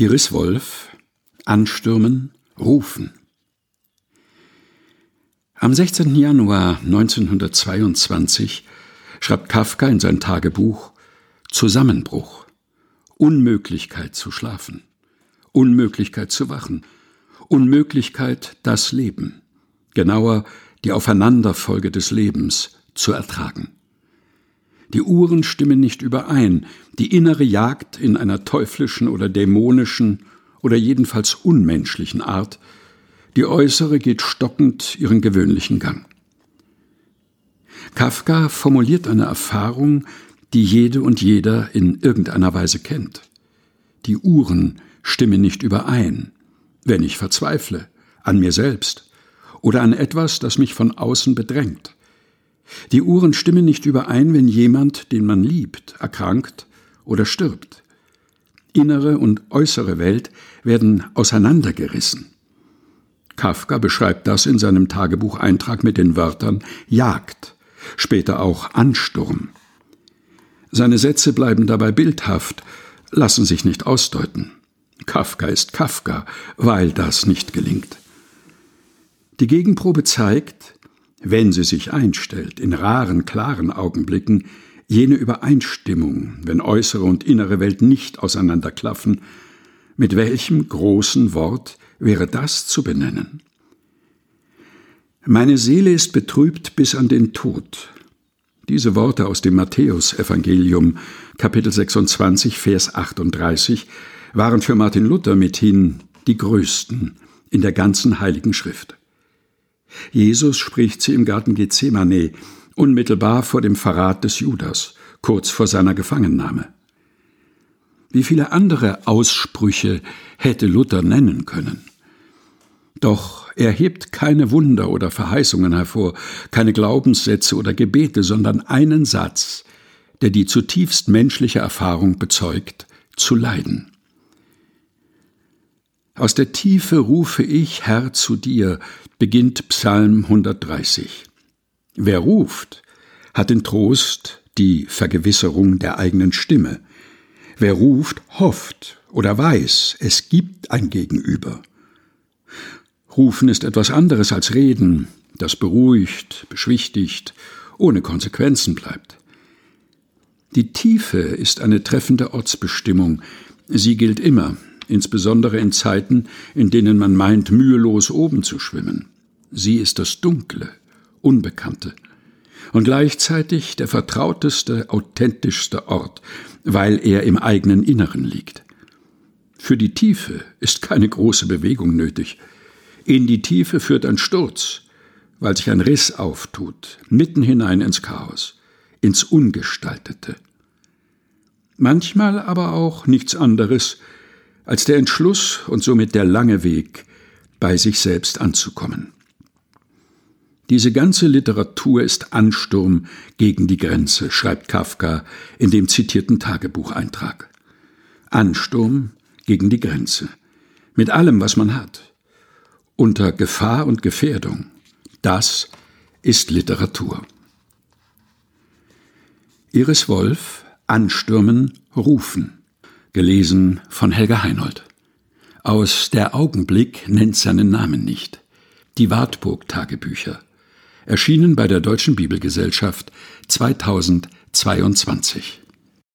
Iris Wolf Anstürmen, Rufen. Am 16. Januar 1922 schreibt Kafka in sein Tagebuch Zusammenbruch, Unmöglichkeit zu schlafen, Unmöglichkeit zu wachen, Unmöglichkeit das Leben, genauer die Aufeinanderfolge des Lebens zu ertragen. Die Uhren stimmen nicht überein, die innere Jagd in einer teuflischen oder dämonischen oder jedenfalls unmenschlichen Art, die äußere geht stockend ihren gewöhnlichen Gang. Kafka formuliert eine Erfahrung, die jede und jeder in irgendeiner Weise kennt. Die Uhren stimmen nicht überein, wenn ich verzweifle, an mir selbst oder an etwas, das mich von außen bedrängt. Die Uhren stimmen nicht überein, wenn jemand, den man liebt, erkrankt oder stirbt. Innere und äußere Welt werden auseinandergerissen. Kafka beschreibt das in seinem Tagebucheintrag mit den Wörtern Jagd, später auch Ansturm. Seine Sätze bleiben dabei bildhaft, lassen sich nicht ausdeuten. Kafka ist Kafka, weil das nicht gelingt. Die Gegenprobe zeigt, wenn sie sich einstellt, in raren, klaren Augenblicken, jene Übereinstimmung, wenn äußere und innere Welt nicht auseinanderklaffen, mit welchem großen Wort wäre das zu benennen? Meine Seele ist betrübt bis an den Tod. Diese Worte aus dem Matthäusevangelium, Kapitel 26, Vers 38, waren für Martin Luther mithin die größten in der ganzen Heiligen Schrift. Jesus spricht sie im Garten Gethsemane, unmittelbar vor dem Verrat des Judas, kurz vor seiner Gefangennahme. Wie viele andere Aussprüche hätte Luther nennen können. Doch er hebt keine Wunder oder Verheißungen hervor, keine Glaubenssätze oder Gebete, sondern einen Satz, der die zutiefst menschliche Erfahrung bezeugt, zu leiden. Aus der Tiefe rufe ich, Herr, zu dir, beginnt Psalm 130. Wer ruft, hat den Trost, die Vergewisserung der eigenen Stimme. Wer ruft, hofft oder weiß, es gibt ein Gegenüber. Rufen ist etwas anderes als Reden, das beruhigt, beschwichtigt, ohne Konsequenzen bleibt. Die Tiefe ist eine treffende Ortsbestimmung. Sie gilt immer, insbesondere in Zeiten, in denen man meint, mühelos oben zu schwimmen. Sie ist das Dunkle, Unbekannte und gleichzeitig der vertrauteste, authentischste Ort, weil er im eigenen Inneren liegt. Für die Tiefe ist keine große Bewegung nötig. In die Tiefe führt ein Sturz, weil sich ein Riss auftut, mitten hinein ins Chaos, ins Ungestaltete. Manchmal aber auch nichts anderes als der Entschluss und somit der lange Weg, bei sich selbst anzukommen. Diese ganze Literatur ist Ansturm gegen die Grenze, schreibt Kafka in dem zitierten Tagebucheintrag. Ansturm gegen die Grenze. Mit allem, was man hat. Unter Gefahr und Gefährdung. Das ist Literatur. Iris Wolf Anstürmen, Rufen. Gelesen von Helga Heinold. Aus Der Augenblick nennt seinen Namen nicht. Die Wartburg-Tagebücher erschienen bei der Deutschen Bibelgesellschaft 2022